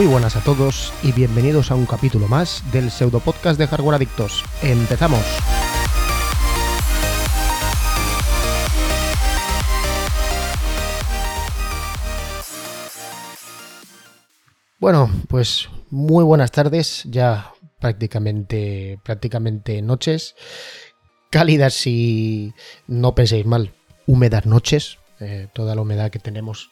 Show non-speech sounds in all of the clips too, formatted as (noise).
Muy buenas a todos y bienvenidos a un capítulo más del pseudo podcast de Hardware Adictos. ¡Empezamos! Bueno, pues muy buenas tardes, ya prácticamente, prácticamente noches, cálidas y no penséis mal, húmedas noches, eh, toda la humedad que tenemos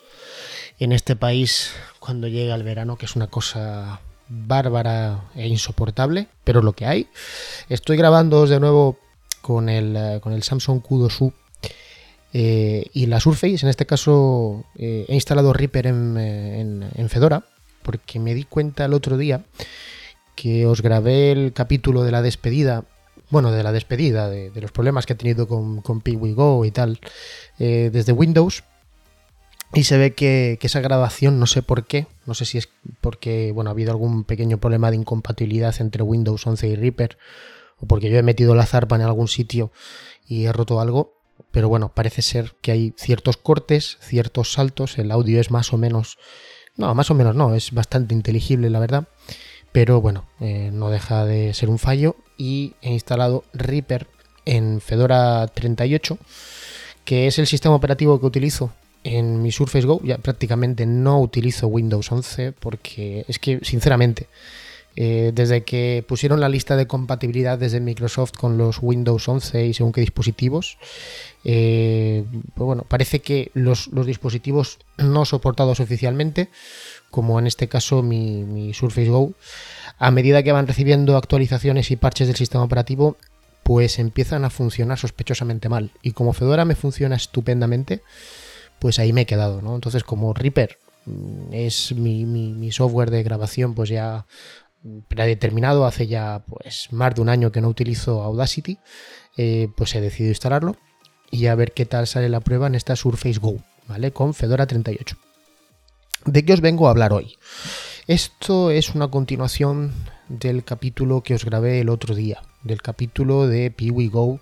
en este país cuando llega el verano, que es una cosa bárbara e insoportable, pero lo que hay. Estoy grabando de nuevo con el, eh, con el Samsung Q2U eh, y la Surface. En este caso eh, he instalado Reaper en, Fedora porque me di cuenta el otro día que os grabé el capítulo de la despedida bueno, de la despedida, de, los problemas que he tenido con, con Go y tal, desde Windows, y se ve que, esa grabación, no sé por qué, no sé si es porque bueno, ha habido algún pequeño problema de incompatibilidad entre Windows 11 y Reaper, o porque yo he metido la zarpa en algún sitio y he roto algo, pero bueno, parece ser que hay ciertos cortes, ciertos saltos, el audio es más o menos, no, más o menos no, es bastante inteligible la verdad, pero bueno, eh, no deja de ser un fallo y he instalado Reaper en Fedora 38, que es el sistema operativo que utilizo en mi Surface Go ya prácticamente no utilizo Windows 11 porque es que, sinceramente, eh, desde que pusieron la lista de compatibilidad desde Microsoft con los Windows 11 y según qué dispositivos, eh, pues bueno, parece que los, dispositivos no soportados oficialmente, como en este caso mi, mi Surface Go, a medida que van recibiendo actualizaciones y parches del sistema operativo, pues empiezan a funcionar sospechosamente mal. Y como Fedora me funciona estupendamente, pues ahí me he quedado, ¿no? Entonces, como Reaper mm, es mi, software de grabación, pues ya predeterminado, hace ya pues más de un año que no utilizo Audacity, eh, pues he decidido instalarlo y a ver qué tal sale la prueba en esta Surface Go, ¿vale? Con Fedora 38. ¿De qué os vengo a hablar hoy? Esto es una continuación del capítulo que os grabé el otro día, del capítulo de Piwi Go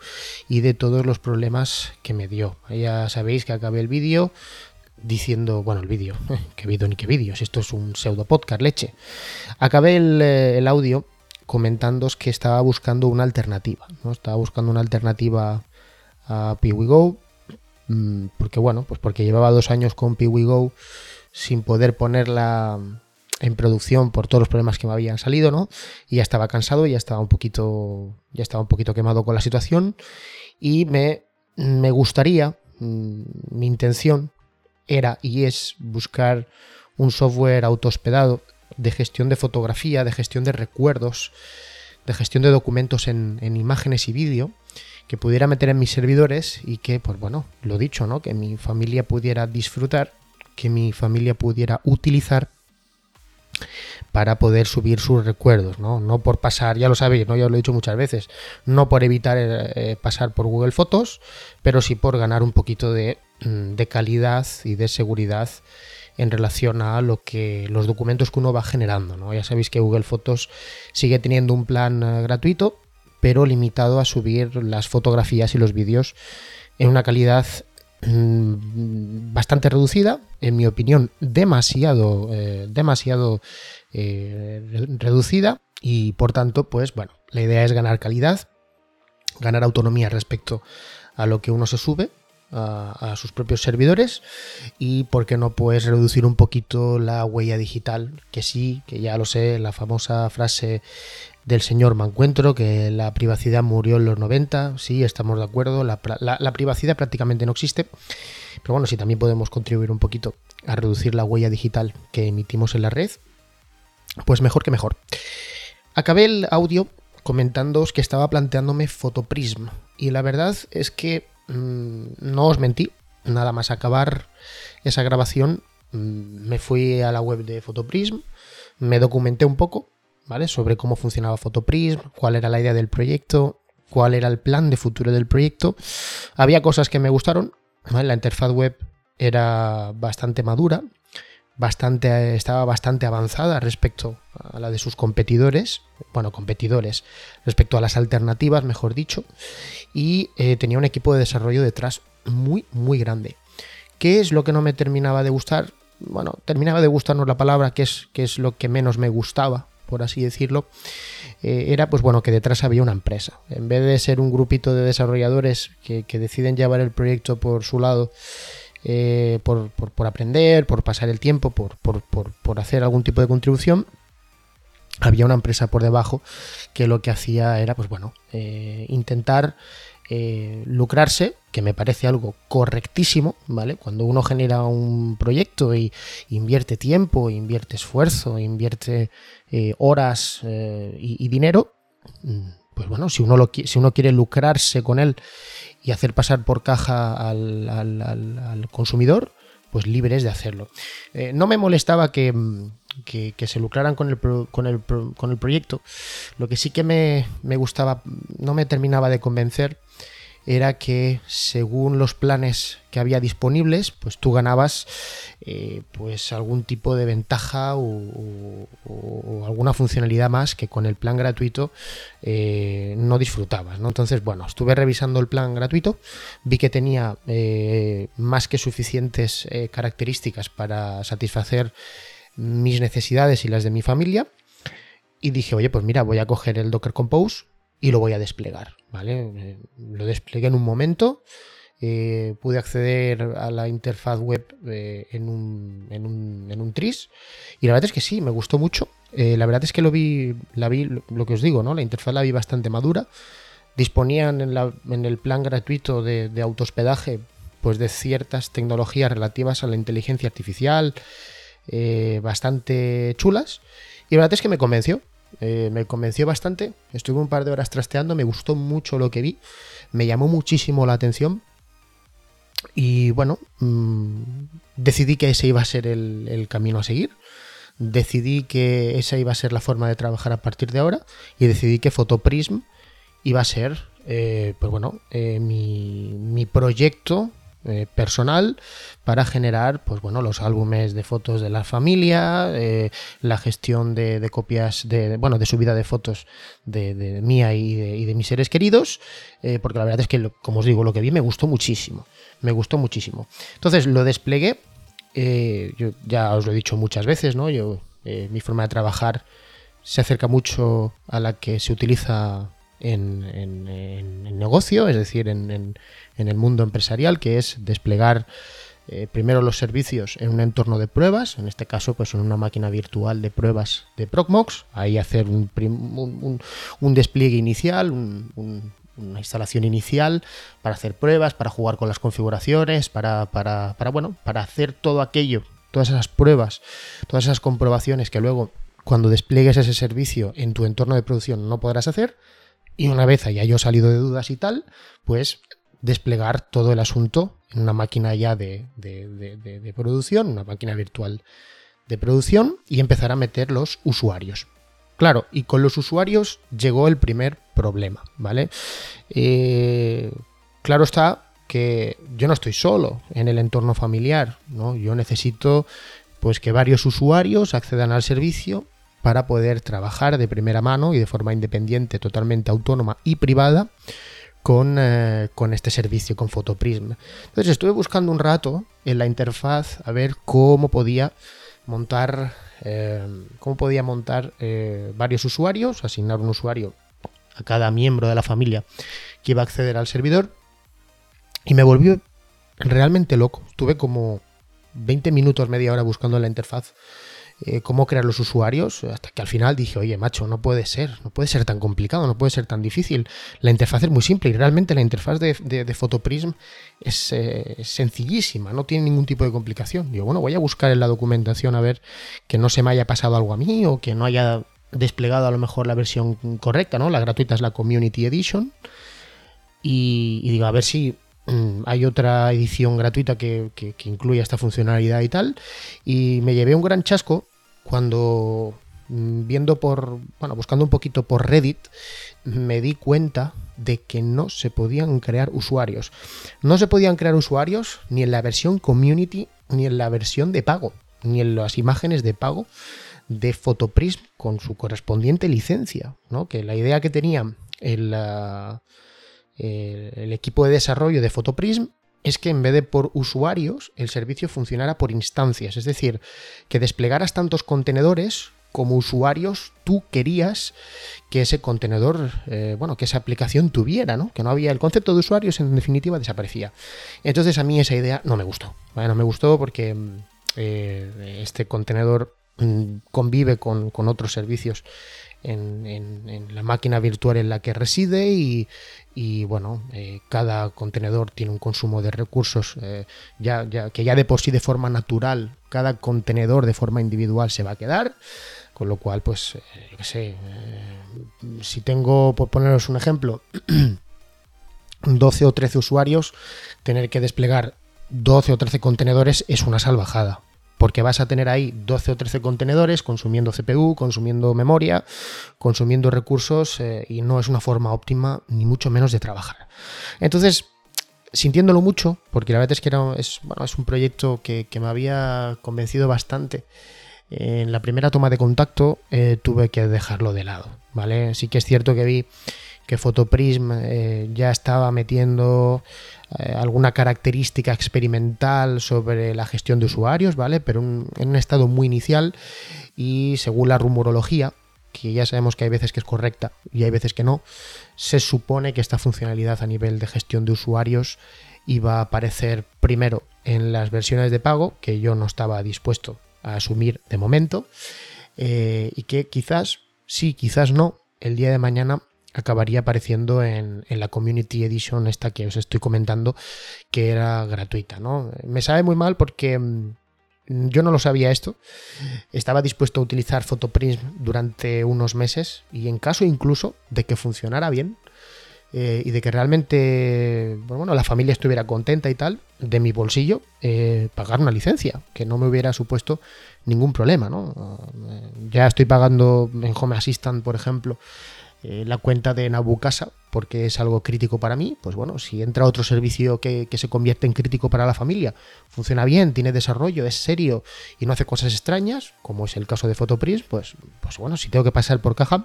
y de todos los problemas que me dio. Ya sabéis que acabé el vídeo diciendo, bueno, el vídeo, (laughs) qué vídeo ni qué vídeos, esto es un pseudo podcast, leche. Acabé el, eh, audio comentándoos que estaba buscando una alternativa, ¿no? Estaba buscando una alternativa a Go mm, porque bueno, pues porque llevaba dos años con Go sin poder ponerla en producción por todos los problemas que me habían salido, ¿no? Y ya estaba cansado, ya estaba un poquito, ya estaba un poquito quemado con la situación y me, me gustaría, mm, mi intención era y es buscar un software autohospedado de gestión de fotografía, de gestión de recuerdos, de gestión de documentos en, en imágenes y vídeo que pudiera meter en mis servidores y que, pues bueno, lo dicho, ¿no? Que mi familia pudiera disfrutar, que mi familia pudiera utilizar para poder subir sus recuerdos, ¿no? No por pasar, ya lo sabéis, ¿no? Ya lo he dicho muchas veces, no por evitar eh, pasar por Google Fotos, pero sí por ganar un poquito de, mm, de, calidad y de seguridad en relación a lo que los documentos que uno va generando, ¿no? Ya sabéis que Google Fotos sigue teniendo un plan eh, gratuito, pero limitado a subir las fotografías y los vídeos en una calidad bastante reducida, en mi opinión, demasiado, eh, demasiado eh, reducida y por tanto, pues bueno, la idea es ganar calidad, ganar autonomía respecto a lo que uno se sube a, sus propios servidores y por qué no puedes reducir un poquito la huella digital, que sí, que ya lo sé, la famosa frase del señor Mancuentro, que la privacidad murió en los 90, sí, estamos de acuerdo, la, privacidad prácticamente no existe, pero bueno, si también podemos contribuir un poquito a reducir la huella digital que emitimos en la red, pues mejor que mejor. Acabé el audio comentándoos que estaba planteándome Photoprism, y la verdad es que no os mentí, nada más acabar esa grabación, mm, me fui a la web de Photoprism, me documenté un poco, sobre cómo funcionaba Photoprism, cuál era la idea del proyecto, cuál era el plan de futuro del proyecto. Había cosas que me gustaron, la interfaz web era bastante madura, bastante, estaba bastante avanzada respecto a la de sus competidores, bueno, competidores, respecto a las alternativas, mejor dicho, y eh, tenía un equipo de desarrollo detrás muy, muy grande. ¿Qué es lo que no me terminaba de gustar? bueno, terminaba de gustarnos la palabra, que es, que es lo que menos me gustaba, por así decirlo, eh, era pues bueno que detrás había una empresa. En vez de ser un grupito de desarrolladores que, deciden llevar el proyecto por su lado, eh, por, aprender, por pasar el tiempo, por, por, hacer algún tipo de contribución, había una empresa por debajo que lo que hacía era pues bueno eh, intentar eh, lucrarse, que me parece algo correctísimo, ¿vale? Cuando uno genera un proyecto y invierte tiempo, invierte esfuerzo, invierte horas eh, y, dinero, mm, pues bueno, si uno, si uno quiere lucrarse con él y hacer pasar por caja al, consumidor, pues libres de hacerlo. no me molestaba que, que, se lucraran con el, con, el, con el, proyecto. Lo que sí que me, me, gustaba, no me terminaba de convencer, era que según los planes que había disponibles, pues tú ganabas eh, pues algún tipo de ventaja o, alguna funcionalidad más que con el plan gratuito eh, no disfrutabas. ¿no? Entonces, bueno, estuve revisando el plan gratuito, vi que tenía eh, más que suficientes características para satisfacer mis necesidades y las de mi familia. Y dije, oye, pues mira, voy a coger el Docker Compose y lo voy a desplegar. ¿vale? Eh, lo desplegué en un momento. Eh, pude acceder a la interfaz web eh, en, un, en, un, en, un, tris y la verdad es que sí, me gustó mucho. la verdad es que lo vi, la vi, lo que os digo, ¿no? La interfaz la vi bastante madura. Disponían en, la, en el plan gratuito de, de autohospedaje pues de ciertas tecnologías relativas a la inteligencia artificial bastante chulas y la verdad es que me convenció. Eh, me convenció bastante. Estuve un par de horas trasteando, me gustó mucho lo que vi, me llamó muchísimo la atención. Y bueno, mm, decidí que ese iba a ser el, camino a seguir. Decidí que esa iba a ser la forma de trabajar a partir de ahora. Y decidí que Photoprism iba a ser, eh, pues bueno, eh, mi, mi proyecto eh, personal para generar pues bueno los álbumes de fotos de la familia eh, la gestión de, copias de, bueno de subida de fotos de, mía y, de, mis seres queridos eh, porque la verdad es que como os digo lo que vi me gustó muchísimo me gustó muchísimo. Entonces lo desplegué yo ya os lo he dicho muchas veces no yo mi forma de trabajar se acerca mucho a la que se utiliza en, negocio, es decir, en, el mundo empresarial, que es desplegar eh, primero los servicios en un entorno de pruebas, en este caso pues en una máquina virtual de pruebas de Procmox, ahí hacer un, despliegue inicial, una instalación inicial para hacer pruebas, para jugar con las configuraciones, para, bueno, para hacer todo aquello, todas esas pruebas, todas esas comprobaciones que luego cuando despliegues ese servicio en tu entorno de producción no podrás hacer, y una vez haya yo salido de dudas y tal, pues desplegar todo el asunto en una máquina ya de, producción, una máquina virtual de producción y empezar a meter los usuarios. Claro, y con los usuarios llegó el primer problema, ¿vale? Eh, claro está que yo no estoy solo en el entorno familiar, ¿no? Yo necesito pues que varios usuarios accedan al servicio para poder trabajar de primera mano y de forma independiente, totalmente autónoma y privada con, eh, este servicio, con Photoprism. Entonces estuve buscando un rato en la interfaz a ver cómo podía montar, eh, cómo podía montar eh, varios usuarios, asignar un usuario a cada miembro de la familia que iba a acceder al servidor y me volvió realmente loco. Estuve como 20 minutos, media hora buscando la interfaz eh, cómo crear los usuarios, hasta que al final dije, oye, macho, no puede ser, no puede ser tan complicado, no puede ser tan difícil. La interfaz es muy simple y realmente la interfaz de, de, Photoprism es eh, sencillísima, no tiene ningún tipo de complicación. Digo, bueno, voy a buscar en la documentación a ver que no se me haya pasado algo a mí o que no haya desplegado a lo mejor la versión correcta, ¿no? La gratuita es la Community Edition. Y, digo, a ver si hay otra edición gratuita que, que, incluya esta funcionalidad y tal. Y me llevé un gran chasco cuando mm, viendo por, bueno, buscando un poquito por Reddit, me di cuenta de que no se podían crear usuarios. No se podían crear usuarios ni en la versión community ni en la versión de pago, ni en las imágenes de pago de Photoprism con su correspondiente licencia, ¿no? Que la idea que tenía el, equipo de desarrollo de Photoprism es que en vez de por usuarios, el servicio funcionara por instancias, es decir, que desplegaras tantos contenedores como usuarios tú querías que ese contenedor, eh, bueno, que esa aplicación tuviera, ¿no? Que no había el concepto de usuarios, en definitiva, desaparecía. Entonces a mí esa idea no me gustó. No me gustó porque eh, este contenedor mm, convive con, otros servicios en, la máquina virtual en la que reside y, bueno, eh, cada contenedor tiene un consumo de recursos ya, ya, que ya de por sí de forma natural, cada contenedor de forma individual se va a quedar. Con lo cual, pues, eh, yo qué sé, eh, si tengo, por poneros un ejemplo, (clears throat) 12 o 13 usuarios, tener que desplegar 12 o 13 contenedores es una salvajada. Porque vas a tener ahí 12 o 13 contenedores consumiendo CPU, consumiendo memoria, consumiendo recursos eh, y no es una forma óptima ni mucho menos de trabajar. Entonces, sintiéndolo mucho, porque la verdad es que era, es, bueno, es un proyecto que, que me había convencido bastante en la primera toma de contacto eh, tuve que dejarlo de lado, ¿vale? Sí que es cierto que vi que Photoprism eh, ya estaba metiendo eh, alguna característica experimental sobre la gestión de usuarios, ¿vale? Pero en un estado muy inicial y según la rumorología, que ya sabemos que hay veces que es correcta y hay veces que no, se supone que esta funcionalidad a nivel de gestión de usuarios iba a aparecer primero en las versiones de pago, que yo no estaba dispuesto a asumir de momento eh, y que quizás, sí, quizás no, el día de mañana acabaría apareciendo en, la Community Edition esta que os estoy comentando, que era gratuita, ¿no? Me sabe muy mal porque mm, yo no lo sabía esto. Estaba dispuesto a utilizar Photoprism durante unos meses y en caso incluso de que funcionara bien, eh, y de que realmente bueno, la familia estuviera contenta y tal, de mi bolsillo, eh, pagar una licencia, que no me hubiera supuesto ningún problema. ¿no? Eh, ya estoy pagando en Home Assistant, por ejemplo, la cuenta de Nabucasa, porque es algo crítico para mí. Pues bueno, si entra otro servicio que, se convierte en crítico para la familia, funciona bien, tiene desarrollo, es serio y no hace cosas extrañas, como es el caso de Photoprism, pues, pues bueno, si tengo que pasar por caja,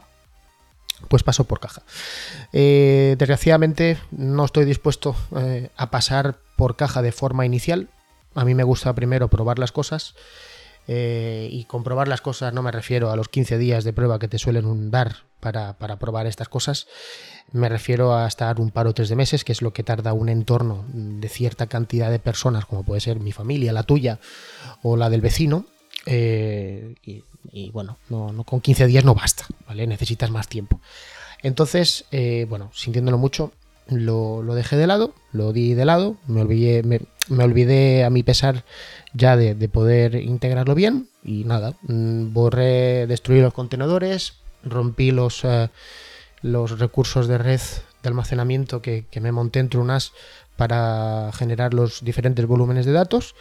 pues paso por caja. Eh, desgraciadamente no estoy dispuesto eh, a pasar por caja de forma inicial. A mí me gusta primero probar las cosas. Eh, y comprobar las cosas no me refiero a los 15 días de prueba que te suelen dar para, probar estas cosas. Me refiero a estar un par o tres de meses, que es lo que tarda un entorno de cierta cantidad de personas, como puede ser mi familia, la tuya o la del vecino. y y bueno, no, con 15 días no basta, ¿vale? Necesitas más tiempo. Entonces, eh, bueno, sintiéndolo mucho, lo, dejé de lado, lo di de lado, me olvidé, me, olvidé a mi pesar ya de, poder integrarlo bien y nada, mm, borré, destruí los contenedores, rompí los, eh, los recursos de red de almacenamiento que, que me monté en Trunas para generar los diferentes volúmenes de datos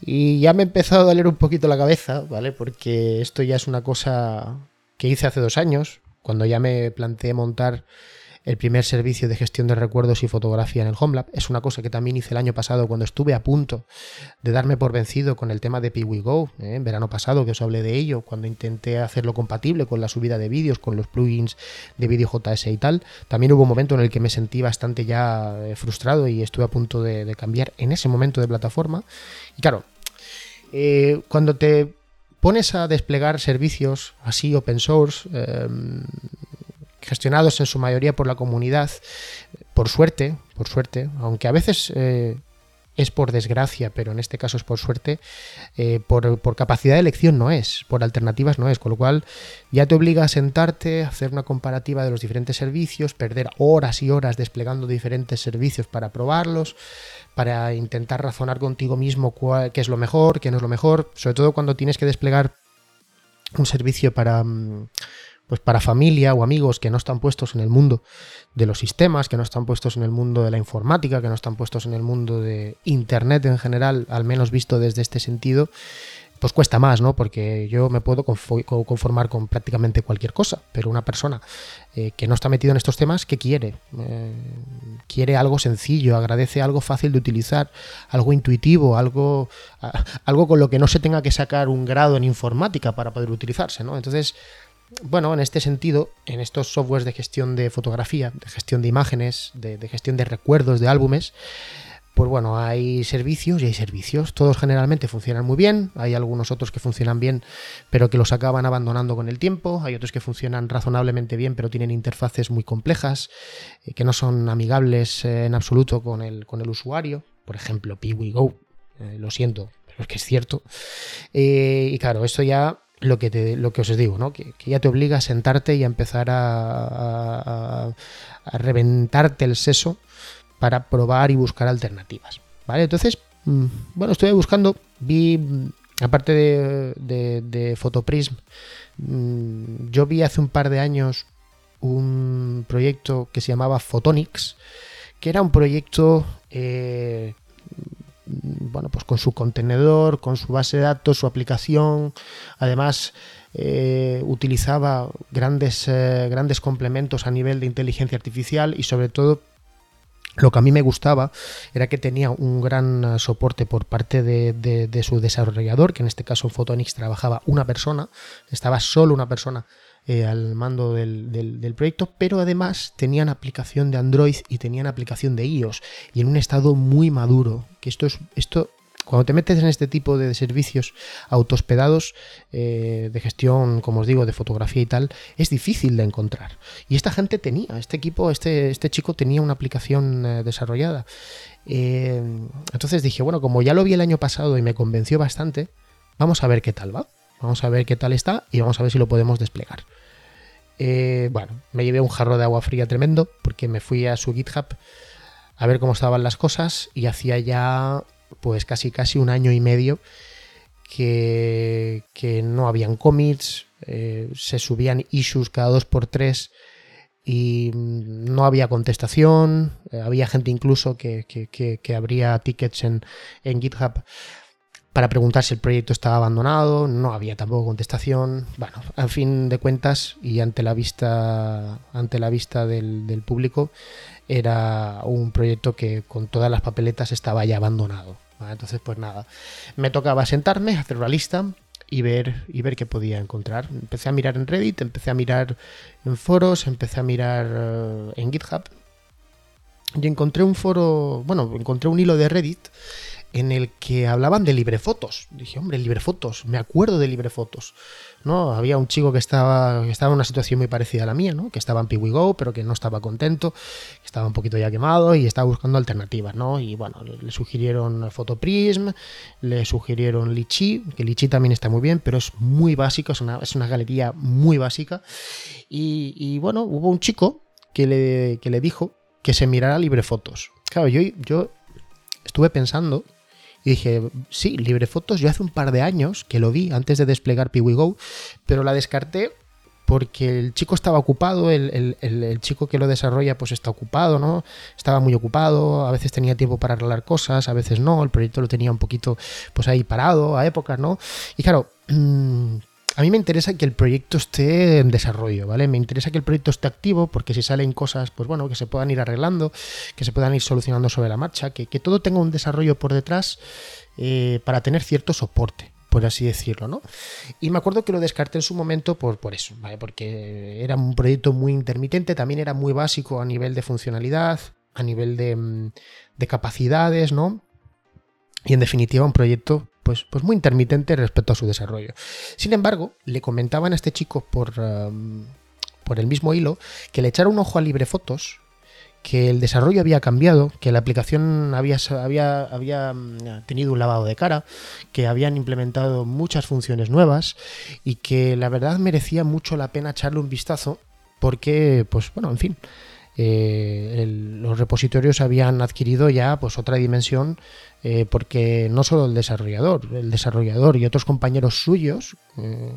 y ya me ha empezado a doler un poquito la cabeza, ¿vale? Porque esto ya es una cosa que hice hace dos años, cuando ya me planteé montar el primer servicio de gestión de recuerdos y fotografía en el HomeLab. Es una cosa que también hice el año pasado cuando estuve a punto de darme por vencido con el tema de PiwiGo, ¿eh? en verano pasado que os hablé de ello, cuando intenté hacerlo compatible con la subida de vídeos, con los plugins de vídeo JS y tal. También hubo un momento en el que me sentí bastante ya eh, frustrado y estuve a punto de, cambiar en ese momento de plataforma. Y claro, eh, cuando te pones a desplegar servicios así open source, gestionados en su mayoría por la comunidad, por suerte, por suerte, aunque a veces eh, es por desgracia, pero en este caso es por suerte, eh, por, capacidad de elección no es, por alternativas no es, con lo cual ya te obliga a sentarte, a hacer una comparativa de los diferentes servicios, perder horas y horas desplegando diferentes servicios para probarlos, para intentar razonar contigo mismo cuál, qué es lo mejor, qué no es lo mejor, sobre todo cuando tienes que desplegar un servicio para... Mm, pues para familia o amigos que no están puestos en el mundo de los sistemas, que no están puestos en el mundo de la informática, que no están puestos en el mundo de Internet en general, al menos visto desde este sentido, pues cuesta más, ¿no? Porque yo me puedo conformar con prácticamente cualquier cosa, pero una persona eh, que no está metido en estos temas, ¿qué quiere? Eh, quiere algo sencillo, agradece algo fácil de utilizar, algo intuitivo, algo, algo con lo que no se tenga que sacar un grado en informática para poder utilizarse, ¿no? Entonces, bueno, en este sentido, en estos softwares de gestión de fotografía, de gestión de imágenes, de, gestión de recuerdos de álbumes, pues bueno, hay servicios y hay servicios. Todos generalmente funcionan muy bien, hay algunos otros que funcionan bien, pero que los acaban abandonando con el tiempo, hay otros que funcionan razonablemente bien, pero tienen interfaces muy complejas, eh, que no son amigables eh, en absoluto con el, con el usuario. Por ejemplo, PiwiGo, eh, lo siento, pero es que es cierto. y claro, esto ya lo que, te, lo que os digo, ¿no? Que, ya te obliga a sentarte y a empezar a, reventarte el seso para probar y buscar alternativas. ¿Vale? Entonces, mm, bueno, estuve buscando, vi, mm, aparte de, de, Photoprism, mm, yo vi hace un par de años un proyecto que se llamaba Photonics, que era un proyecto, eh, bueno, pues con su contenedor, con su base de datos, su aplicación, además eh, utilizaba grandes, eh, grandes complementos a nivel de inteligencia artificial y sobre todo lo que a mí me gustaba era que tenía un gran eh, soporte por parte de, su desarrollador, que en este caso Photonics trabajaba una persona, estaba solo una persona eh, al mando del, proyecto, pero además tenían aplicación de Android y tenían aplicación de iOS y en un estado muy maduro. Que esto es esto cuando te metes en este tipo de servicios autohospedados eh, de gestión, como os digo, de fotografía y tal, es difícil de encontrar. Y esta gente tenía, este equipo, este, este chico tenía una aplicación eh, desarrollada. Eh, entonces dije, bueno, como ya lo vi el año pasado y me convenció bastante, vamos a ver qué tal va. Vamos a ver qué tal está y vamos a ver si lo podemos desplegar. Bueno, me llevé un jarro de agua fría tremendo porque me fui a su GitHub a ver cómo estaban las cosas y hacía ya pues casi casi un año y medio que, no habían commits, eh, se subían issues cada dos por tres y no había contestación, eh, había gente incluso que, que, abría tickets en, en, GitHub para preguntar si el proyecto estaba abandonado, no había tampoco contestación. Bueno, a fin de cuentas y ante la vista, ante la vista del, público, era un proyecto que con todas las papeletas estaba ya abandonado. Entonces, pues nada, me tocaba sentarme, hacer una lista y ver, y ver qué podía encontrar. Empecé a mirar en Reddit, empecé a mirar en foros, empecé a mirar eh, en GitHub y encontré un foro, bueno, encontré un hilo de Reddit en el que hablaban de librefotos. Dije, hombre, librefotos, me acuerdo de librefotos. ¿no? Había un chico que estaba, estaba en una situación muy parecida a la mía, ¿no? Que estaba en PiwiGo, pero que no estaba contento, estaba un poquito ya quemado y estaba buscando alternativas, ¿no? Y bueno, le, sugirieron Photoprism, le sugirieron Lichi, que Lichi también está muy bien, pero es muy básico, es una, es una galería muy básica. Y, bueno, hubo un chico que le, que le dijo que se mirara librefotos. Claro, yo, yo estuve pensando y dije, sí, libre fotos, yo hace un par de años que lo vi antes de desplegar PiwiGo, pero la descarté porque el chico estaba ocupado, el, chico que lo desarrolla pues está ocupado, ¿no? Estaba muy ocupado, a veces tenía tiempo para arreglar cosas, a veces no, el proyecto lo tenía un poquito pues ahí parado a épocas, ¿no? Y claro, (clears throat) mm, a mí me interesa que el proyecto esté en desarrollo, ¿vale? Me interesa que el proyecto esté activo porque si salen cosas, pues bueno, que se puedan ir arreglando, que se puedan ir solucionando sobre la marcha, que, todo tenga un desarrollo por detrás eh, para tener cierto soporte por así decirlo, ¿no? Y me acuerdo que lo descarté en su momento por, por eso, ¿vale? Porque era un proyecto muy intermitente, también era muy básico a nivel de funcionalidad, a nivel de, mm, de capacidades, ¿no? Y en definitiva un proyecto pues, pues, muy intermitente respecto a su desarrollo. Sin embargo, le comentaban a este chico por, um, por el mismo hilo que le echara un ojo a LibreFotos, que el desarrollo había cambiado, que la aplicación había, había, había mm, tenido un lavado de cara, que habían implementado muchas funciones nuevas y que la verdad merecía mucho la pena echarle un vistazo porque, pues bueno, en fin, eh, los repositorios habían adquirido ya pues otra dimensión eh, porque no solo el desarrollador, el desarrollador y otros compañeros suyos eh,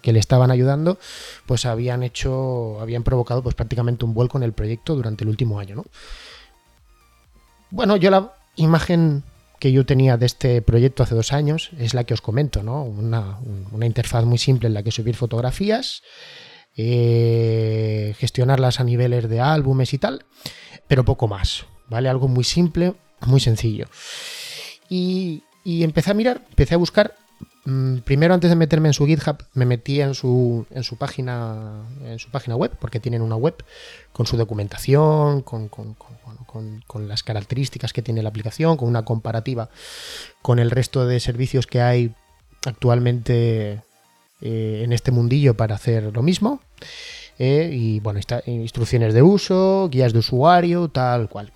que le estaban ayudando, pues habían hecho, habían provocado pues prácticamente un vuelco en el proyecto durante el último año, ¿no? Bueno, yo la imagen que yo tenía de este proyecto hace dos años es la que os comento, ¿no? Una, una interfaz muy simple en la que subir fotografías, eh, gestionarlas a niveles de álbumes y tal, pero poco más, ¿vale? Algo muy simple, muy sencillo. Y, empecé a mirar, empecé a buscar mm, primero antes de meterme en su GitHub, me metí en su, en su página en su página web, porque tienen una web con su documentación, con, las características que tiene la aplicación, con una comparativa con el resto de servicios que hay actualmente eh, en este mundillo para hacer lo mismo. Eh, y bueno, instrucciones de uso, guías de usuario, tal cual.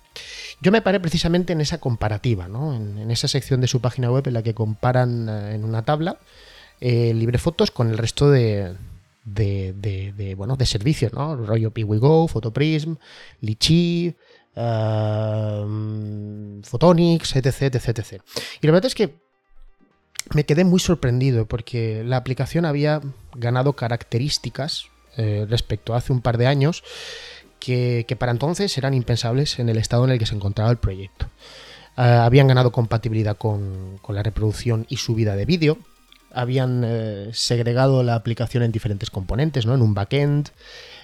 Yo me paré precisamente en esa comparativa, ¿no? en, esa sección de su página web en la que comparan eh, en una tabla eh, LibreFotos con el resto de, de, bueno, de servicios, ¿no? Rollo PiwiGo, Photoprism, Lichi, uh, Photonics, etc, etc, etc. Y la verdad es que me quedé muy sorprendido porque la aplicación había ganado características eh, respecto a hace un par de años que, para entonces eran impensables en el estado en el que se encontraba el proyecto. Ah, habían ganado compatibilidad con, la reproducción y subida de vídeo, habían eh, segregado la aplicación en diferentes componentes, ¿no? en un backend,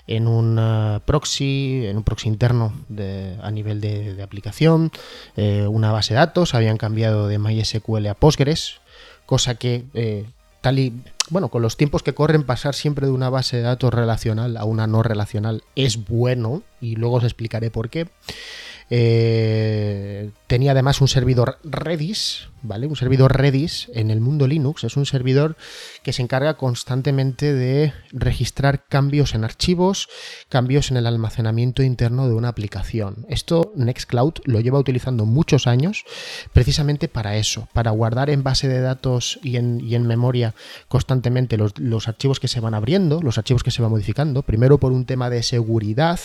en un ah, proxy, en un proxy interno a nivel de, aplicación, eh, una base de datos, habían cambiado de MySQL a Postgres, cosa que eh, tal y bueno, con los tiempos que corren, pasar siempre de una base de datos relacional a una no relacional es bueno, y luego os explicaré por qué. Eh, tenía además un servidor Redis, ¿vale? Un servidor Redis en el mundo Linux es un servidor que se encarga constantemente de registrar cambios en archivos, cambios en el almacenamiento interno de una aplicación. Esto Nextcloud lo lleva utilizando muchos años precisamente para eso, para guardar en base de datos y en, memoria constantemente los, los archivos que se van abriendo, los archivos que se van modificando, primero por un tema de seguridad,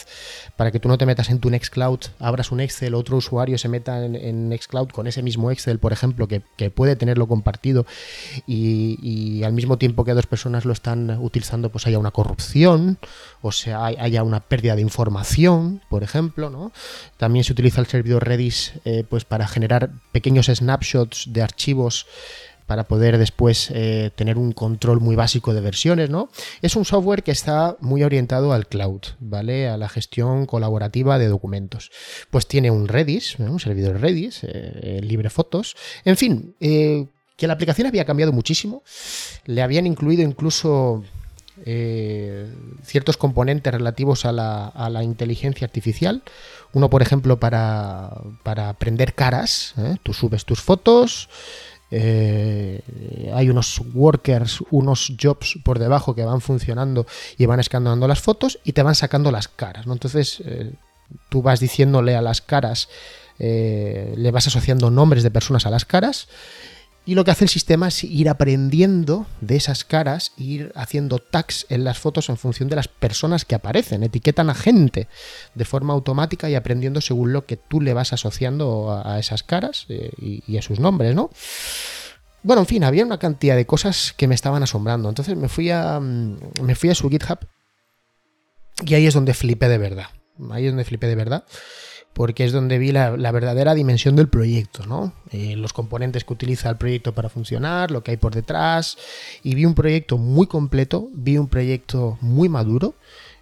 para que tú no te metas en tu Nextcloud, abras un Excel, otro usuario se meta en, Nextcloud con ese mismo Excel, por ejemplo, que, puede tenerlo compartido y, al mismo tiempo que dos personas lo están utilizando, pues haya una corrupción, o sea, haya una pérdida de información, por ejemplo, ¿no? También se utiliza el servidor Redis eh, pues para generar pequeños snapshots de archivos para poder después eh, tener un control muy básico de versiones, ¿no? Es un software que está muy orientado al cloud, ¿vale? A la gestión colaborativa de documentos. Pues tiene un Redis, un servidor Redis, eh, eh, libre fotos, en fin, que la aplicación había cambiado muchísimo, le habían incluido incluso ciertos componentes relativos a la, inteligencia artificial. Uno, por ejemplo, para, para aprender caras. Tú subes tus fotos, eh, hay unos workers, unos jobs por debajo que van funcionando y van escaneando las fotos y te van sacando las caras. ¿no? Entonces eh, tú vas diciéndole a las caras, eh, le vas asociando nombres de personas a las caras y lo que hace el sistema es ir aprendiendo de esas caras, ir haciendo tags en las fotos en función de las personas que aparecen. Etiquetan a gente de forma automática y aprendiendo según lo que tú le vas asociando a, esas caras eh, y, a sus nombres, ¿no? Bueno, en fin, había una cantidad de cosas que me estaban asombrando. Entonces me fui a, mm, me fui a su GitHub y ahí es donde flipé de verdad. Ahí es donde flipé de verdad porque es donde vi la, verdadera dimensión del proyecto, ¿no? Eh, los componentes que utiliza el proyecto para funcionar, lo que hay por detrás, y vi un proyecto muy completo, vi un proyecto muy maduro,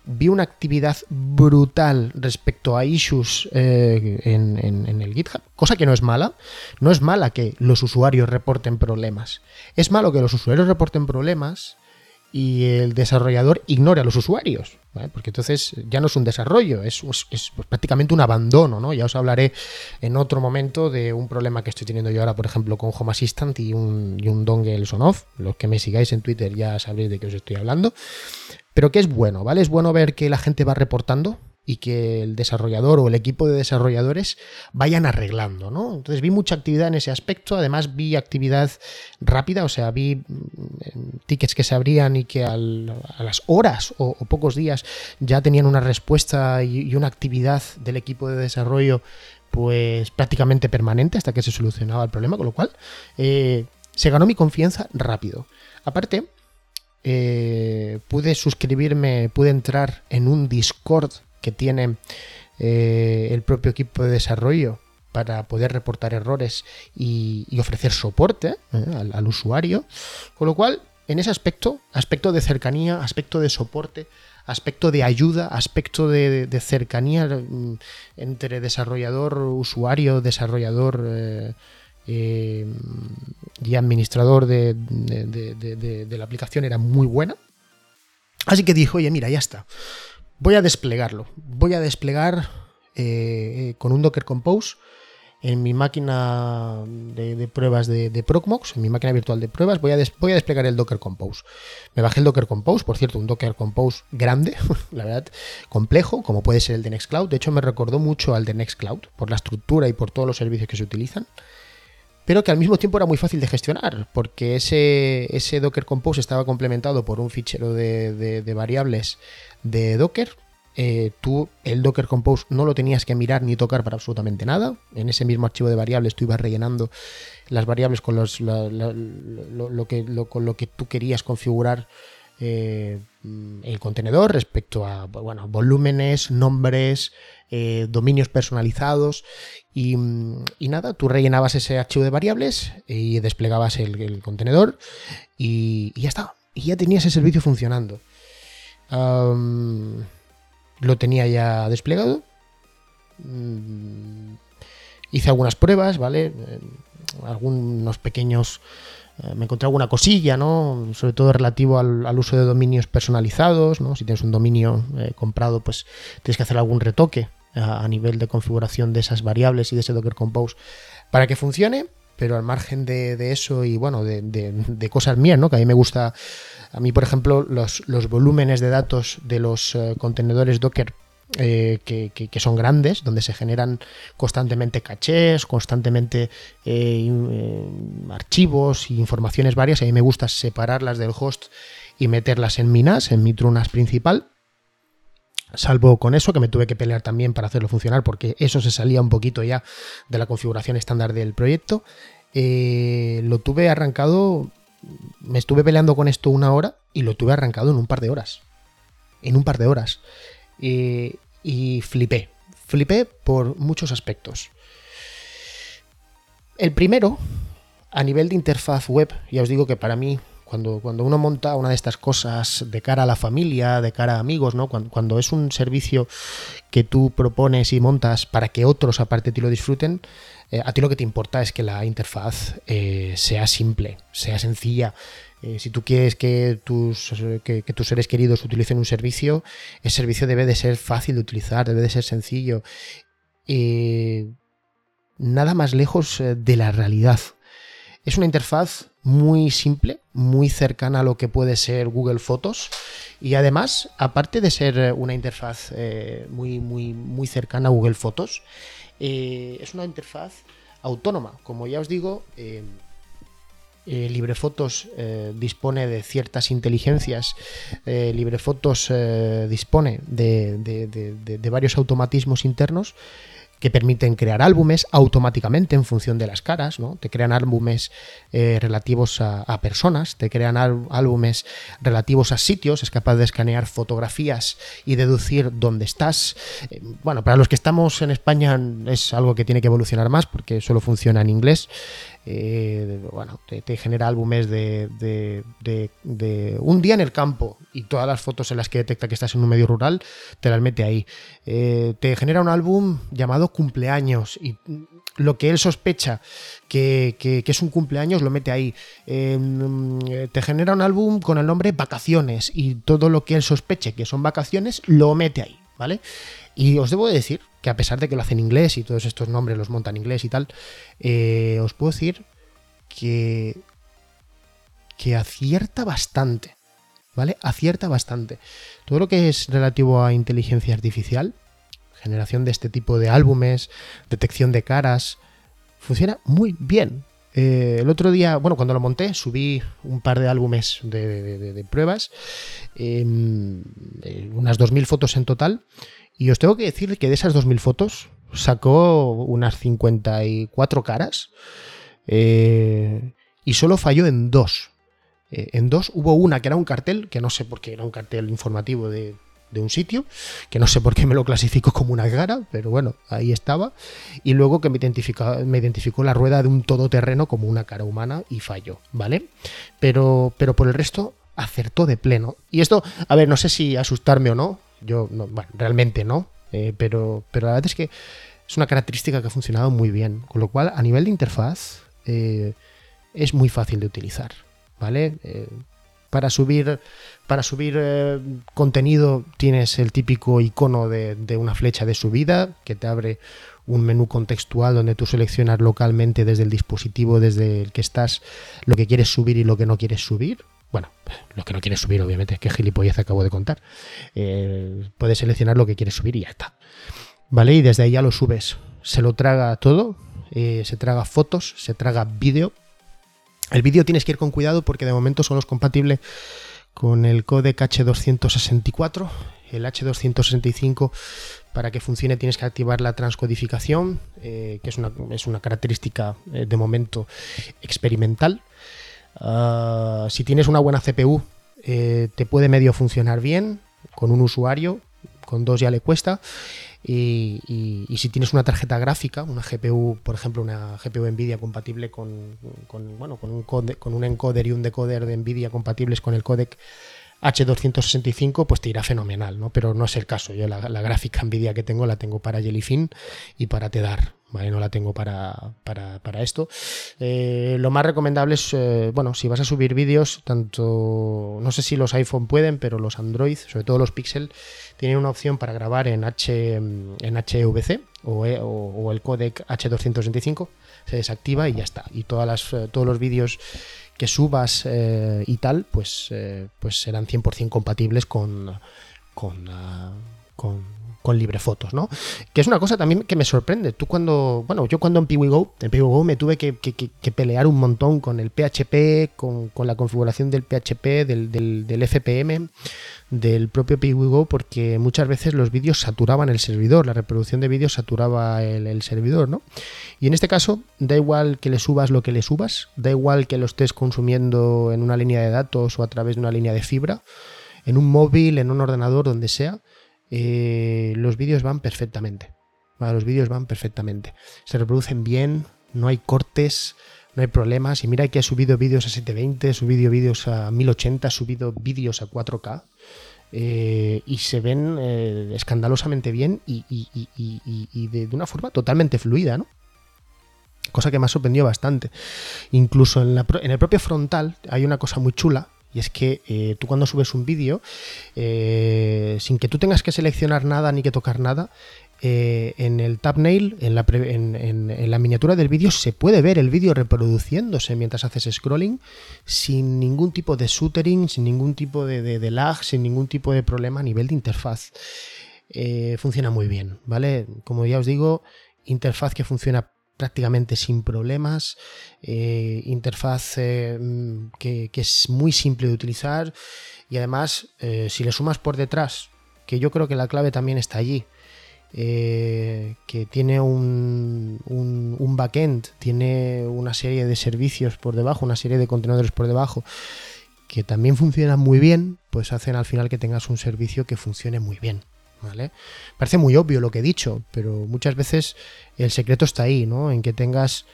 vi una actividad brutal respecto a issues eh, en, en, el GitHub, cosa que no es mala. No es mala que los usuarios reporten problemas. Es malo que los usuarios reporten problemas y el desarrollador ignore a los usuarios, porque entonces ya no es un desarrollo, es, es, prácticamente un abandono. ¿no? Ya os hablaré en otro momento de un problema que estoy teniendo yo ahora, por ejemplo, con Home Assistant y un, y un dongle son-off. Los que me sigáis en Twitter ya sabréis de qué os estoy hablando. Pero que es bueno, ¿vale? Es bueno ver que la gente va reportando y que el desarrollador o el equipo de desarrolladores vayan arreglando, ¿no? Entonces vi mucha actividad en ese aspecto, además vi actividad rápida, o sea, vi tickets que se abrían y que a las horas o, pocos días ya tenían una respuesta y, una actividad del equipo de desarrollo pues prácticamente permanente hasta que se solucionaba el problema, con lo cual eh, se ganó mi confianza rápido. Aparte, eh, pude suscribirme, pude entrar en un Discord que tiene eh, el propio equipo de desarrollo para poder reportar errores y, ofrecer soporte al, usuario. Con lo cual, en ese aspecto, aspecto de cercanía, aspecto de soporte, aspecto de ayuda, aspecto de, cercanía mm, entre desarrollador, usuario, desarrollador, eh, y administrador de, la aplicación era muy buena. Así que dijo, oye, mira, ya está. Voy a desplegarlo. Voy a desplegar eh, con un Docker Compose en mi máquina de, pruebas de, de, Procmox, en mi máquina virtual de pruebas, voy a, desplegar el Docker Compose. Me bajé el Docker Compose, por cierto, un Docker Compose grande, (laughs) la verdad, complejo, como puede ser el de Nextcloud. De hecho, me recordó mucho al de Nextcloud, por la estructura y por todos los servicios que se utilizan. Pero que al mismo tiempo era muy fácil de gestionar, porque ese, Docker Compose estaba complementado por un fichero de variables de Docker eh, tú el Docker Compose no lo tenías que mirar ni tocar para absolutamente nada. En ese mismo archivo de variables tú ibas rellenando las variables con, lo que tú querías configurar eh, el contenedor respecto a bueno, volúmenes, nombres, eh, dominios personalizados y, nada, tú rellenabas ese archivo de variables y desplegabas el, contenedor y, ya está. Y ya tenías el servicio funcionando lo tenía ya desplegado. Mm, hice algunas pruebas, ¿vale? Eh, algunos pequeños... Eh, me encontré alguna cosilla, ¿no? Sobre todo relativo al, uso de dominios personalizados, ¿no? Si tienes un dominio eh, comprado, pues tienes que hacer algún retoque a, nivel de configuración de esas variables y de ese Docker Compose para que funcione pero al margen de, eso y bueno, de, cosas mías, ¿no? Que a mí me gusta, a mí por ejemplo, los, volúmenes de datos de los eh, contenedores Docker eh, que, son grandes, donde se generan constantemente cachés, constantemente eh, archivos y informaciones varias. A mí me gusta separarlas del host y meterlas en mi NAS, en mi TrueNAS principal. Salvo con eso, que me tuve que pelear también para hacerlo funcionar, porque eso se salía un poquito ya de la configuración estándar del proyecto. Eh, lo tuve arrancado, me estuve peleando con esto una hora y lo tuve arrancado en un par de horas. En un par de horas. Eh, y flipé. Flipé por muchos aspectos. El primero, a nivel de interfaz web, ya os digo que para mí cuando, cuando uno monta una de estas cosas de cara a la familia, de cara a amigos, ¿no? Cuando, es un servicio que tú propones y montas para que otros aparte de ti lo disfruten, eh, a ti lo que te importa es que la interfaz eh, sea simple, sea sencilla. Eh, si tú quieres que tus, que, tus seres queridos utilicen un servicio, ese servicio debe de ser fácil de utilizar, debe de ser sencillo. nada más lejos de la realidad. Es una interfaz muy simple, muy cercana a lo que puede ser Google Fotos. Y además, aparte de ser una interfaz eh, muy, muy, muy cercana a Google Fotos, eh, es una interfaz autónoma. Como ya os digo, eh, LibreFotos dispone de ciertas inteligencias. LibreFotos dispone de varios automatismos internos que permiten crear álbumes automáticamente en función de las caras, ¿no? Te crean álbumes eh, relativos a, personas, te crean álbumes relativos a sitios, es capaz de escanear fotografías y deducir dónde estás. Eh, bueno, para los que estamos en España es algo que tiene que evolucionar más porque solo funciona en inglés. Eh, bueno, te, genera álbumes de, de, un día en el campo y todas las fotos en las que detecta que estás en un medio rural te las mete ahí. Eh, te genera un álbum llamado cumpleaños y lo que él sospecha que, es un cumpleaños lo mete ahí. Em, te genera un álbum con el nombre vacaciones y todo lo que él sospeche que son vacaciones lo mete ahí, ¿vale? Y os debo decir que a pesar de que lo hace en inglés y todos estos nombres los monta en inglés y tal, eh, os puedo decir que, que acierta bastante. ¿Vale? Acierta bastante. Todo lo que es relativo a inteligencia artificial, generación de este tipo de álbumes, detección de caras, funciona muy bien. Eh, el otro día, bueno, cuando lo monté, subí un par de álbumes de, pruebas, em, eh, unas 2.000 fotos en total, y os tengo que decir que de esas 2.000 fotos sacó unas 54 caras eh, y solo falló en dos. Eh, en dos hubo una que era un cartel, que no sé por qué era un cartel informativo de, un sitio, que no sé por qué me lo clasificó como una cara, pero bueno, ahí estaba. Y luego que me identificó, me identificó la rueda de un todoterreno como una cara humana y falló, ¿vale? Pero, pero por el resto acertó de pleno. Y esto, a ver, no sé si asustarme o no, yo, no, bueno, realmente no, eh, pero, pero la verdad es que es una característica que ha funcionado muy bien. Con lo cual, a nivel de interfaz, eh, es muy fácil de utilizar, ¿vale? Eh, para subir, para subir contenido tienes el típico icono de, una flecha de subida que te abre un menú contextual donde tú seleccionas localmente desde el dispositivo desde el que estás lo que quieres subir y lo que no quieres subir. Bueno, lo que no quieres subir, obviamente, es que gilipollez acabo de contar. puedes seleccionar lo que quieres subir y ya está. ¿Vale? Y desde ahí ya lo subes. Se lo traga todo, se traga fotos, se traga vídeo, el vídeo tienes que ir con cuidado porque de momento solo es compatible con el codec H264. El H265 para que funcione tienes que activar la transcodificación, eh, que es una, es una, característica eh, de momento experimental. Ah, si tienes una buena CPU, eh, te puede medio funcionar bien con un usuario, con dos ya le cuesta. Y, si tienes una tarjeta gráfica, una GPU, por ejemplo, una GPU Nvidia compatible con, bueno, con, un, encoder y un decoder de Nvidia compatibles con el codec H265 pues te irá fenomenal, ¿no? Pero no es el caso. Yo la, gráfica Nvidia que tengo la tengo para Jellyfin y para Tedar, ¿vale? No la tengo para, para, esto. Eh, lo más recomendable es, eh, bueno, si vas a subir vídeos, tanto, no sé si los iPhone pueden, pero los Android, sobre todo los Pixel, tienen una opción para grabar en, H, en HVC o, e, o el codec H265, se desactiva y ya está. Y todas las, eh, todos los vídeos que subas eh, y tal, pues, eh, pues serán 100% compatibles con, con, ah, con, con LibreFotos, ¿no? Que es una cosa también que me sorprende. Tú cuando, bueno, yo cuando en PiwiGo, en PiwiGo me tuve que, pelear un montón con el PHP, con, la configuración del PHP, del, FPM, del propio PiwiGo, porque muchas veces los vídeos saturaban el servidor, la reproducción de vídeos saturaba el, servidor, ¿no? Y en este caso, da igual que le subas lo que le subas, da igual que lo estés consumiendo en una línea de datos o a través de una línea de fibra, en un móvil, en un ordenador, donde sea, eh, los vídeos van perfectamente. los vídeos van perfectamente. Se reproducen bien, no hay cortes, no hay problemas. Y mira que he subido vídeos a 720, he subido vídeos a 1080, he subido vídeos a 4K. Eh, y se ven eh, escandalosamente bien y, de, una forma totalmente fluida, ¿no? Cosa que me ha sorprendido bastante. Incluso en, en el propio frontal hay una cosa muy chula y es que eh, tú cuando subes un vídeo, eh, sin que tú tengas que seleccionar nada ni que tocar nada, eh, en el thumbnail, en la, en, la miniatura del vídeo, se puede ver el vídeo reproduciéndose mientras haces scrolling sin ningún tipo de stuttering, sin ningún tipo de, lag, sin ningún tipo de problema a nivel de interfaz. funciona muy bien, ¿vale? Como ya os digo, interfaz que funciona prácticamente sin problemas, eh, interfaz eh, mm, que, es muy simple de utilizar y además eh, si le sumas por detrás, que yo creo que la clave también está allí, que tiene un, un, un, backend, tiene una serie de servicios por debajo, una serie de contenedores por debajo, que también funcionan muy bien, pues hacen al final que tengas un servicio que funcione muy bien. Parece muy obvio lo que he dicho, pero muchas veces el secreto está ahí, ¿no? En que tengas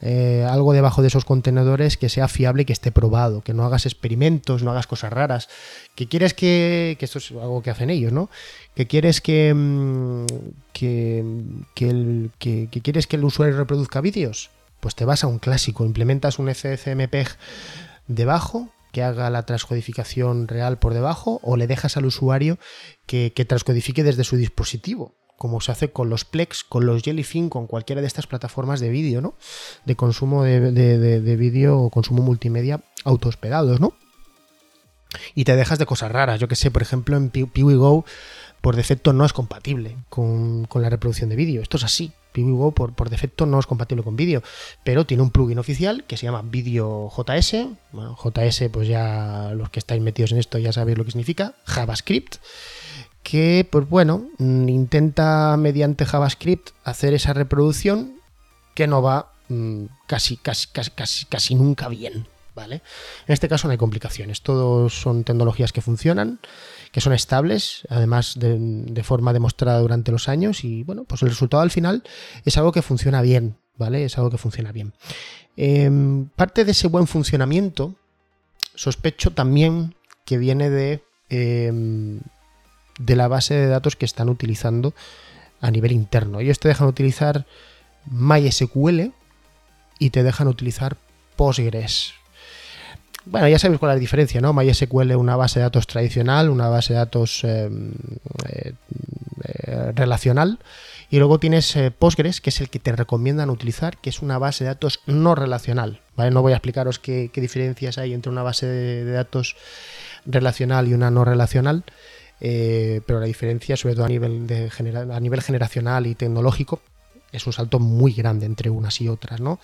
eh, algo debajo de esos contenedores que sea fiable y que esté probado, que no hagas experimentos, no hagas cosas raras, que quieres que, que esto es algo que hacen ellos, ¿no? Que quieres que, mm, que, que, el, quieres que el usuario reproduzca vídeos, pues te vas a un clásico, implementas un FCMPEG debajo que haga la transcodificación real por debajo o le dejas al usuario que, transcodifique desde su dispositivo, como se hace con los Plex, con los Jellyfin, con cualquiera de estas plataformas de vídeo, ¿no? De consumo de, vídeo o consumo multimedia autohospedados, ¿no? Y te dejas de cosas raras. Yo que sé, por ejemplo, en PiwiGo por defecto no es compatible con, con la reproducción de vídeo. Esto es así. PiwiGo por, defecto no es compatible con vídeo, pero tiene un plugin oficial que se llama Video JS. Bueno, JS, pues ya los que estáis metidos en esto ya sabéis lo que significa. JavaScript que, pues bueno, mm, intenta mediante JavaScript hacer esa reproducción que no va mm, casi, casi, casi, casi, casi nunca bien, ¿vale? En este caso no hay complicaciones, todos son tecnologías que funcionan, que son estables, además de, forma demostrada durante los años y, bueno, pues el resultado al final es algo que funciona bien, ¿vale? Es algo que funciona bien. Em, parte de ese buen funcionamiento, sospecho también que viene de em, de la base de datos que están utilizando a nivel interno. Ellos te dejan utilizar MySQL y te dejan utilizar Postgres. Bueno, ya sabéis cuál es la diferencia, ¿no? MySQL es una base de datos tradicional, una base de datos em, eh, eh, relacional, y luego tienes eh, Postgres, que es el que te recomiendan utilizar, que es una base de datos no relacional. ¿vale? No voy a explicaros qué, diferencias hay entre una base de, datos relacional y una no relacional, pero la diferencia, sobre todo a nivel, de a nivel generacional y tecnológico, es un salto muy grande entre unas y otras, ¿no?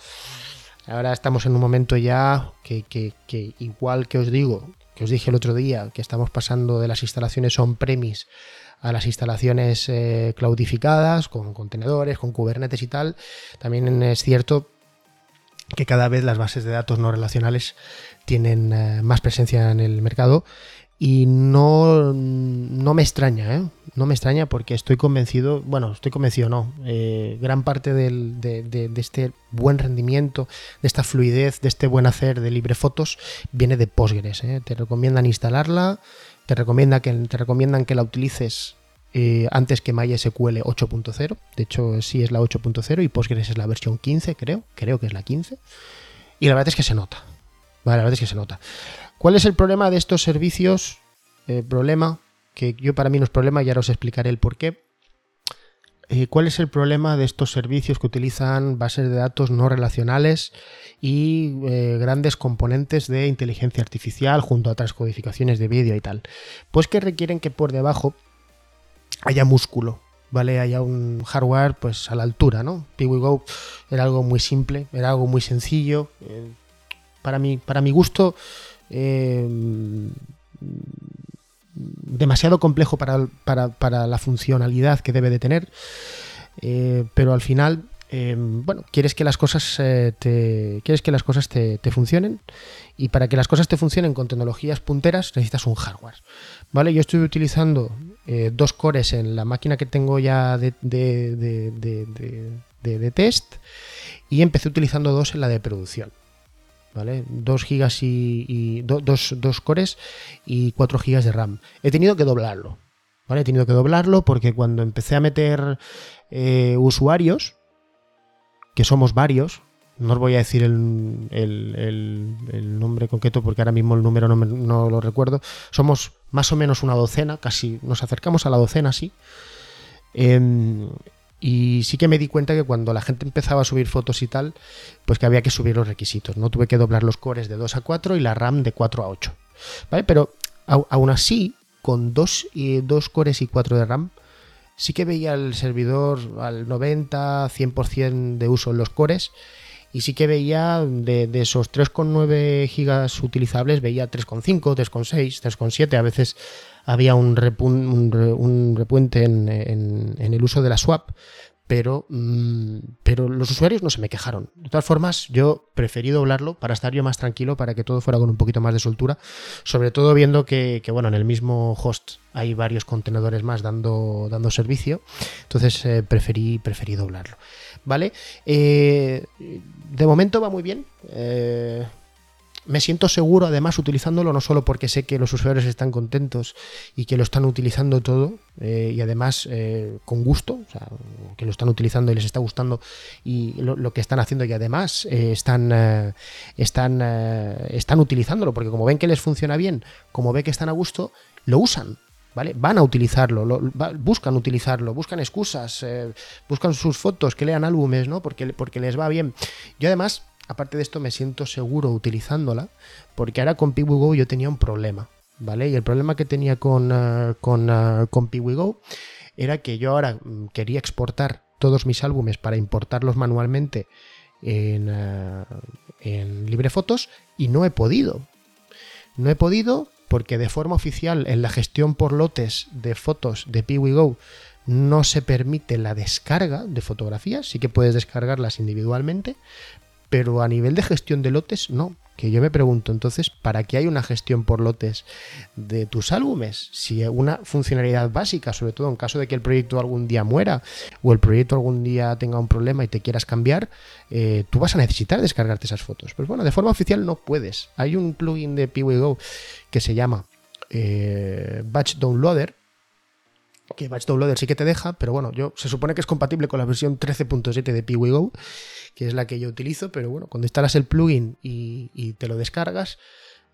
Ahora estamos en un momento ya que, igual que os digo, que os dije el otro día, que estamos pasando de las instalaciones on-premise a las instalaciones eh, cloudificadas, con contenedores, con Kubernetes y tal, también es cierto que cada vez las bases de datos no relacionales tienen eh, más presencia en el mercado y no, no me extraña, ¿eh? No me extraña porque estoy convencido, bueno, estoy convencido, no. Eh, gran parte de, este buen rendimiento, de esta fluidez, de este buen hacer de LibreFotos viene de Postgres. ¿eh? Te recomiendan instalarla, te, recomienda que, te recomiendan que la utilices antes que MySQL 8.0. De hecho, sí es la 8.0 y Postgres es la versión 15, creo. Creo que es la 15. Y la verdad es que se nota. Vale, la verdad es que se nota. ¿Cuál es el problema de estos servicios? El problema, que yo para mí no es problema y ahora os explicaré el por qué. Eh, ¿Cuál es el problema de estos servicios que utilizan bases de datos no relacionales y eh, grandes componentes de inteligencia artificial junto a otras codificaciones de vídeo y tal? Pues que requieren que por debajo haya músculo, ¿vale? Haya un hardware pues a la altura, ¿no? PiwiGo era algo muy simple, era algo muy sencillo. Eh, para, mí, para mi gusto Em, demasiado complejo para, la funcionalidad que debe de tener, eh, pero al final, em, bueno, quieres que las cosas, eh, te, quieres que las cosas te, funcionen y para que las cosas te funcionen con tecnologías punteras necesitas un hardware. ¿Vale? Yo estoy utilizando eh, dos cores en la máquina que tengo ya de, de test y empecé utilizando dos en la de producción. ¿Vale? 2 gigas y, dos, cores y 4 gigas de RAM. He tenido que doblarlo. He tenido que doblarlo porque cuando empecé a meter eh, usuarios, que somos varios, no os voy a decir el, nombre concreto porque ahora mismo el número no, lo recuerdo. Somos más o menos una docena, casi nos acercamos a la docena, sí. Em, y sí que me di cuenta que cuando la gente empezaba a subir fotos y tal, pues que había que subir los requisitos. No tuve que doblar los cores de 2 a 4 y la RAM de 4 a 8. ¿Vale? Pero aún así, con 2 y dos cores y 4 de RAM, sí que veía el servidor al 90, 100% de uso en los cores. Y sí que veía de, de esos 3,9 gigas utilizables, veía 3,5, 3,6, 3,7. A veces había un, repunte en, el uso de la swap, pero, mm, pero los usuarios no se me quejaron. De todas formas, yo preferí doblarlo para estar yo más tranquilo, para que todo fuera con un poquito más de soltura, sobre todo viendo que, bueno, en el mismo host hay varios contenedores más dando, servicio, entonces eh, preferí, preferí doblarlo. ¿Vale? Eh, de momento va muy bien. Eh, me siento seguro además utilizándolo, no solo porque sé que los usuarios están contentos y que lo están utilizando todo, eh, y además eh, con gusto, o sea, que lo están utilizando y les está gustando y lo, que están haciendo y además eh, están, están, están utilizándolo, porque como ven que les funciona bien, como ven que están a gusto, lo usan. ¿Vale? Van a utilizarlo, buscan utilizarlo, buscan excusas, buscan sus fotos, que lean álbumes, ¿no? Porque, porque les va bien. Yo además aparte de esto me siento seguro utilizándola, porque ahora con PiwiGo yo tenía un problema, ¿vale? Y el problema que tenía con, uh, con, uh, con era que yo ahora mm, quería exportar todos mis álbumes para importarlos manualmente en, uh, en LibreFotos y no he podido. No he podido porque de forma oficial en la gestión por lotes de fotos de PiwiGo no se permite la descarga de fotografías, sí que puedes descargarlas individualmente, pero a nivel de gestión de lotes, no. Que yo me pregunto entonces, ¿para qué hay una gestión por lotes de tus álbumes? Si una funcionalidad básica, sobre todo en caso de que el proyecto algún día muera o el proyecto algún día tenga un problema y te quieras cambiar, eh, tú vas a necesitar descargarte esas fotos. Pues bueno, de forma oficial no puedes. Hay un plugin de PiwiGo que se llama eh, Batch Downloader, que Batch Downloader sí que te deja, pero bueno, yo se supone que es compatible con la versión 13.7 de PiwiGo que es la que yo utilizo, pero bueno, cuando instalas el plugin y, te lo descargas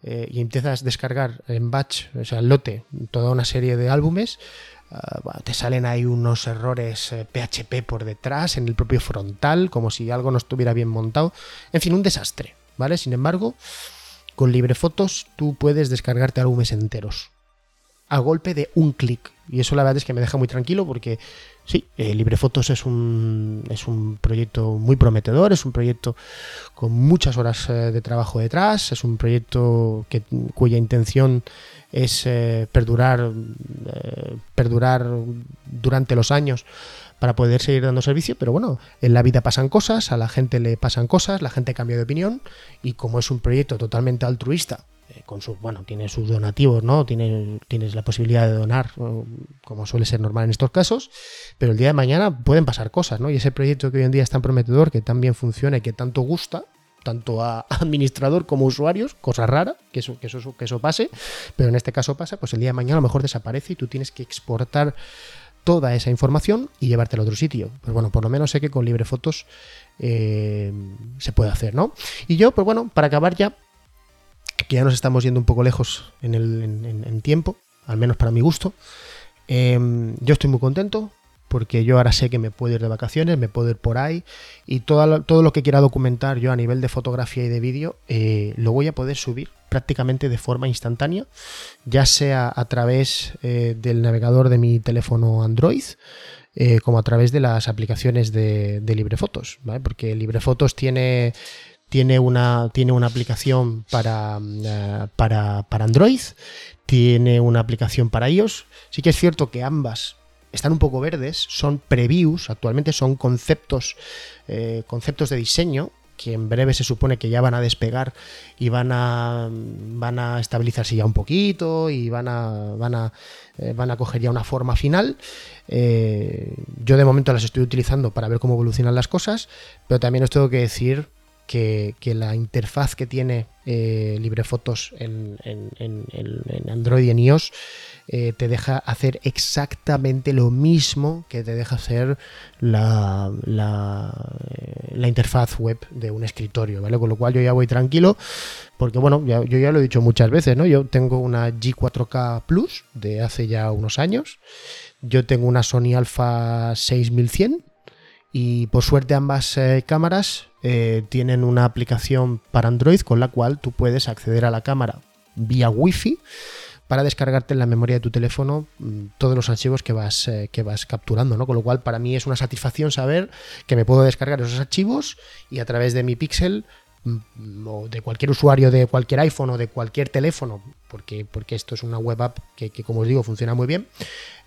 eh, y empiezas a descargar en batch, o sea, en lote, toda una serie de álbumes, ah, te salen ahí unos errores PHP eh, por detrás, en el propio frontal, como si algo no estuviera bien montado. En fin, un desastre, ¿vale? Sin embargo, con LibreFotos tú puedes descargarte álbumes enteros a golpe de un clic. Y eso la verdad es que me deja muy tranquilo porque sí, eh, LibreFotos es un, es un proyecto muy prometedor, es un proyecto con muchas horas eh, de trabajo detrás, es un proyecto que, cuya intención es eh, perdurar, perdurar durante los años para poder seguir dando servicio, pero bueno, en la vida pasan cosas, a la gente le pasan cosas, la gente cambia de opinión y como es un proyecto totalmente altruista, eh, con su, bueno, tiene sus donativos, ¿no? Tiene, tienes la posibilidad de donar, como suele ser normal en estos casos, pero el día de mañana pueden pasar cosas, ¿no? Y ese proyecto que hoy en día es tan prometedor, que tan bien funciona y que tanto gusta, tanto a (laughs) administrador como usuarios, cosa rara que eso, que eso, que eso pase, pero en este caso pasa, pues el día de mañana a lo mejor desaparece y tú tienes que exportar toda esa información y llevártela a otro sitio. Pues bueno, por lo menos sé que con LibreFotos eh, se puede hacer, ¿no? Y yo, pues bueno, para acabar ya, que ya nos estamos yendo un poco lejos en, el, tiempo, al menos para mi gusto, eh, yo estoy muy contento porque yo ahora sé que me puedo ir de vacaciones, me puedo ir por ahí y todo, todo lo que quiera documentar yo a nivel de fotografía y de vídeo eh, lo voy a poder subir prácticamente de forma instantánea, ya sea a través eh, del navegador de mi teléfono Android, eh, como a través de las aplicaciones de, LibreFotos, ¿vale? porque LibreFotos tiene, tiene, una, tiene una aplicación para, para, para Android, tiene una aplicación para iOS. Sí que es cierto que ambas están un poco verdes, son previews, actualmente son conceptos, eh, conceptos de diseño que en breve se supone que ya van a despegar y van a van a estabilizarse ya un poquito y van a van a eh, van a coger ya una forma final eh, yo de momento las estoy utilizando para ver cómo evolucionan las cosas pero también os tengo que decir que, la interfaz que tiene eh, LibreFotos en, Android y en iOS eh, te deja hacer exactamente lo mismo que te deja hacer la, la, eh, interfaz web de un escritorio, ¿vale? Con lo cual yo ya voy tranquilo, porque bueno, yo ya lo he dicho muchas veces, ¿no? Yo tengo una G4K Plus de hace ya unos años, yo tengo una Sony Alpha 6100 y por suerte ambas cámaras eh, tienen una aplicación para Android con la cual tú puedes acceder a la cámara vía Wi-Fi para descargarte en la memoria de tu teléfono mm, todos los archivos que vas, eh, que vas capturando, ¿no? Con lo cual para mí es una satisfacción saber que me puedo descargar esos archivos y a través de mi Pixel mm, o de cualquier usuario de cualquier iPhone o de cualquier teléfono, porque, porque esto es una web app que, que como os digo funciona muy bien,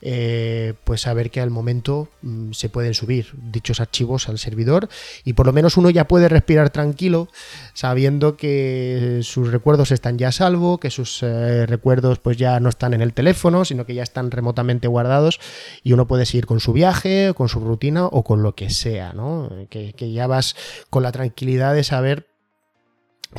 eh, pues saber que al momento mm, se pueden subir dichos archivos al servidor y por lo menos uno ya puede respirar tranquilo sabiendo que sus recuerdos están ya a salvo, que sus eh, recuerdos pues ya no están en el teléfono, sino que ya están remotamente guardados y uno puede seguir con su viaje, con su rutina o con lo que sea, ¿no? que ya vas con la tranquilidad de saber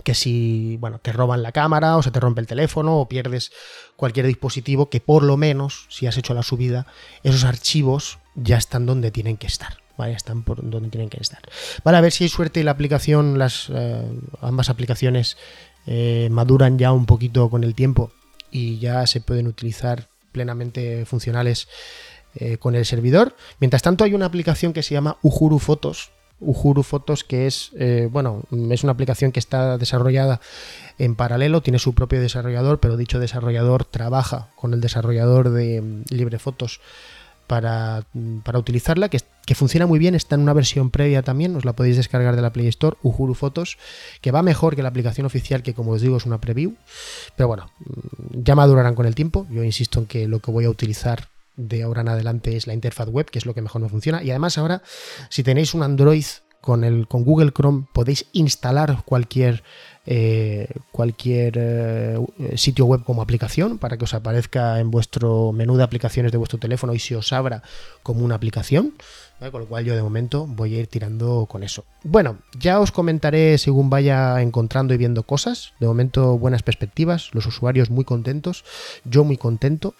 que si, bueno, te roban la cámara o se te rompe el teléfono o pierdes cualquier dispositivo, que por lo menos, si has hecho la subida, esos archivos ya están donde tienen que estar. ¿vale? Están por donde tienen que estar. Vale, a ver si hay suerte y la aplicación, las eh, ambas aplicaciones eh, maduran ya un poquito con el tiempo y ya se pueden utilizar plenamente funcionales eh, con el servidor. Mientras tanto, hay una aplicación que se llama Uhuru Fotos, Uhuru Fotos, que es, eh, bueno, es una aplicación que está desarrollada en paralelo, tiene su propio desarrollador, pero dicho desarrollador trabaja con el desarrollador de mm, LibreFotos para, mm, para utilizarla, que, que, funciona muy bien, está en una versión previa también, os la podéis descargar de la Play Store, Uhuru Fotos, que va mejor que la aplicación oficial, que como os digo es una preview, pero bueno, mm, ya madurarán con el tiempo, yo insisto en que lo que voy a utilizar de ahora en adelante es la interfaz web, que es lo que mejor me funciona. Y además ahora, si tenéis un Android con, el, con Google Chrome, podéis instalar cualquier, eh, cualquier eh, sitio web como aplicación para que os aparezca en vuestro menú de aplicaciones de vuestro teléfono y se os abra como una aplicación. Con lo cual yo de momento voy a ir tirando con eso. Bueno, ya os comentaré según vaya encontrando y viendo cosas. De momento buenas perspectivas, los usuarios muy contentos, yo muy contento.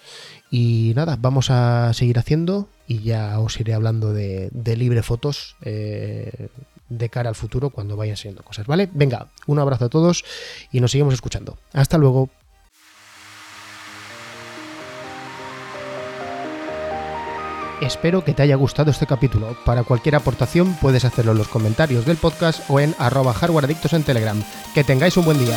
Y nada, vamos a seguir haciendo y ya os iré hablando de, libre fotos eh, de cara al futuro cuando vayan siendo cosas, ¿vale? Venga, un abrazo a todos y nos seguimos escuchando. Hasta luego. Espero que te haya gustado este capítulo. Para cualquier aportación puedes hacerlo en los comentarios del podcast o en arroba hardwareadictos en Telegram. Que tengáis un buen día.